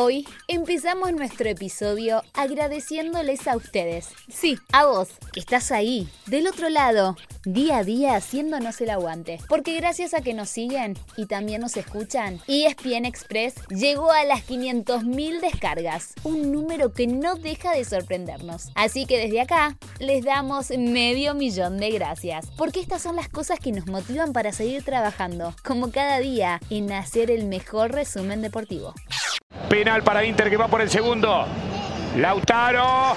Hoy empezamos nuestro episodio agradeciéndoles a ustedes. Sí, a vos, que estás ahí, del otro lado, día a día haciéndonos el aguante. Porque gracias a que nos siguen y también nos escuchan, ESPN Express llegó a las 500.000 descargas, un número que no deja de sorprendernos. Así que desde acá les damos medio millón de gracias, porque estas son las cosas que nos motivan para seguir trabajando, como cada día, en hacer el mejor resumen deportivo. Penal para Inter que va por el segundo. Lautaro.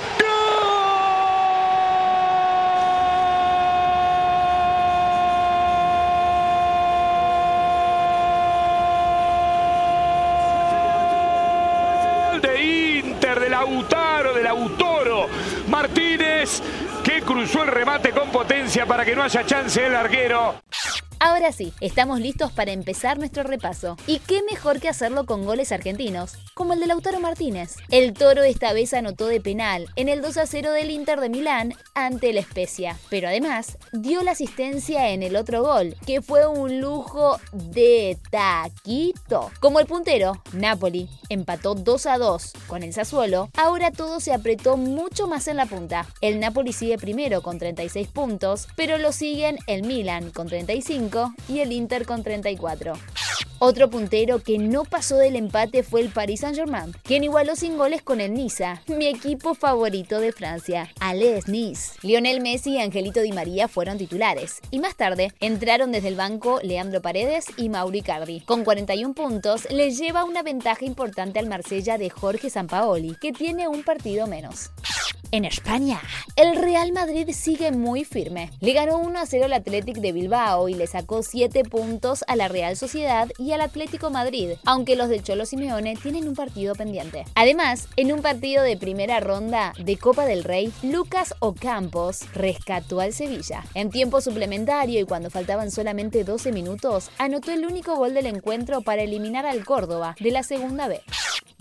¡Gol! De Inter, de Lautaro, de Lautaro. Martínez que cruzó el remate con potencia para que no haya chance el larguero. Ahora sí, estamos listos para empezar nuestro repaso. Y qué mejor que hacerlo con goles argentinos, como el de Lautaro Martínez. El Toro esta vez anotó de penal en el 2 a 0 del Inter de Milán ante el Spezia, pero además dio la asistencia en el otro gol, que fue un lujo de taquito. Como el puntero, Napoli empató 2 a 2 con el Sassuolo, ahora todo se apretó mucho más en la punta. El Napoli sigue primero con 36 puntos, pero lo siguen el Milan con 35 y el Inter con 34. Otro puntero que no pasó del empate fue el Paris Saint-Germain, quien igualó sin goles con el Niza, mi equipo favorito de Francia, Ales Nice. Lionel Messi y Angelito Di María fueron titulares, y más tarde entraron desde el banco Leandro Paredes y Mauri Cardi. Con 41 puntos, les lleva una ventaja importante al Marsella de Jorge Sampaoli, que tiene un partido menos. En España, el Real Madrid sigue muy firme. Le ganó 1 a 0 al Athletic de Bilbao y le sacó 7 puntos a la Real Sociedad y al Atlético Madrid, aunque los del Cholo Simeone tienen un partido pendiente. Además, en un partido de primera ronda de Copa del Rey, Lucas Ocampos rescató al Sevilla. En tiempo suplementario y cuando faltaban solamente 12 minutos, anotó el único gol del encuentro para eliminar al Córdoba de la segunda B.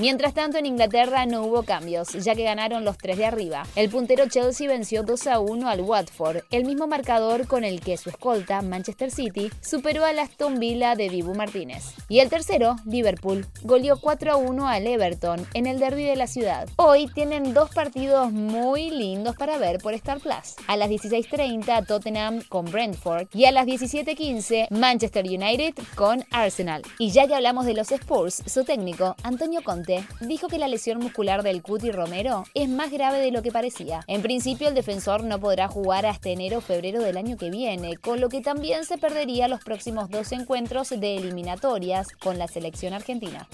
Mientras tanto, en Inglaterra no hubo cambios, ya que ganaron los tres de arriba. El puntero Chelsea venció 2 a 1 al Watford, el mismo marcador con el que su escolta, Manchester City, superó al Aston Villa de Dibu Martínez. Y el tercero, Liverpool, goleó 4 a 1 al Everton en el derby de la ciudad. Hoy tienen dos partidos muy lindos para ver por Star Plus. A las 16.30 Tottenham con Brentford y a las 17.15 Manchester United con Arsenal. Y ya que hablamos de los Spurs, su técnico, Antonio Conte, dijo que la lesión muscular del Cuti Romero es más grave de lo que parecía. En principio el defensor no podrá jugar hasta enero o febrero del año que viene, con lo que también se perdería los próximos dos encuentros de eliminatorias con la selección argentina.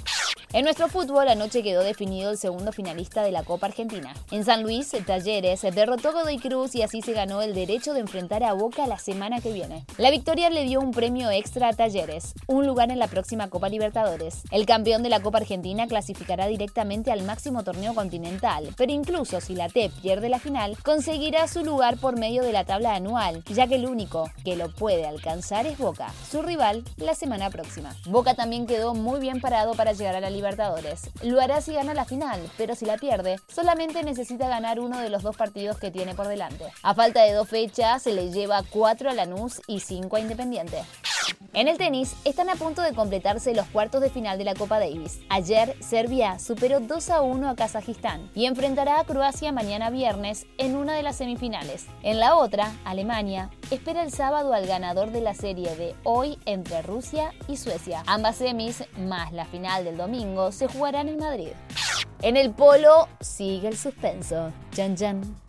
En nuestro fútbol, anoche quedó definido el segundo finalista de la Copa Argentina. En San Luis, Talleres derrotó Godoy Cruz y así se ganó el derecho de enfrentar a Boca la semana que viene. La victoria le dio un premio extra a Talleres, un lugar en la próxima Copa Libertadores. El campeón de la Copa Argentina clasificará directamente al máximo torneo continental, pero incluso si la T pierde la final, conseguirá su lugar por medio de la tabla anual, ya que el único que lo puede alcanzar es Boca, su rival la semana próxima. Boca también quedó muy bien parado para llegar a la Libertadores. Lo hará si gana la final, pero si la pierde, solamente necesita ganar uno de los dos partidos que tiene por delante. A falta de dos fechas, se le lleva 4 a Lanús y 5 a Independiente. En el tenis, están a punto de completarse los cuartos de final de la Copa Davis. Ayer, Serbia superó 2 a 1 a Kazajistán y enfrentará a Croacia mañana viernes en una de las semifinales. En la otra, Alemania espera el sábado al ganador de la serie de hoy entre Rusia y Suecia. Ambas semis, más la final del domingo, se jugarán en Madrid. En el polo sigue el suspenso.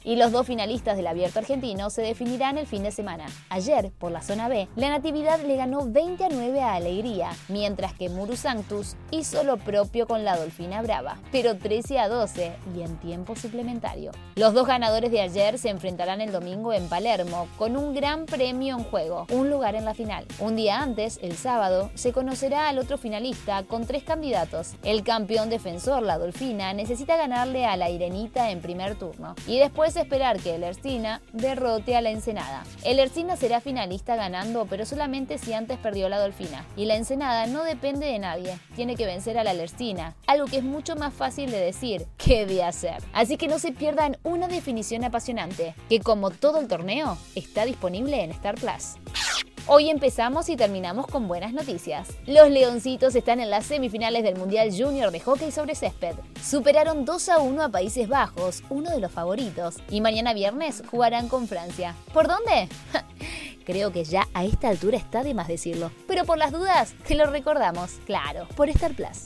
Y los dos finalistas del abierto argentino se definirán el fin de semana. Ayer, por la zona B, la Natividad le ganó 20 a 9 a Alegría, mientras que Muru Sanctus hizo lo propio con la Dolfina Brava, pero 13 a 12 y en tiempo suplementario. Los dos ganadores de ayer se enfrentarán el domingo en Palermo, con un gran premio en juego, un lugar en la final. Un día antes, el sábado, se conocerá al otro finalista con tres candidatos. El campeón defensor, la Dolfina, necesita ganarle a la Irenita en primer turno. Y después esperar que el Ercina derrote a la Ensenada. El Ercina será finalista ganando, pero solamente si antes perdió la Dolfina. Y la Ensenada no depende de nadie. Tiene que vencer a la Lercina, algo que es mucho más fácil de decir que de hacer. Así que no se pierdan una definición apasionante, que como todo el torneo, está disponible en Star Plus. Hoy empezamos y terminamos con buenas noticias. Los Leoncitos están en las semifinales del Mundial Junior de Hockey sobre césped. Superaron 2 a 1 a Países Bajos, uno de los favoritos, y mañana viernes jugarán con Francia. ¿Por dónde? Creo que ya a esta altura está de más decirlo. Pero por las dudas, te lo recordamos, claro, por Star Plus.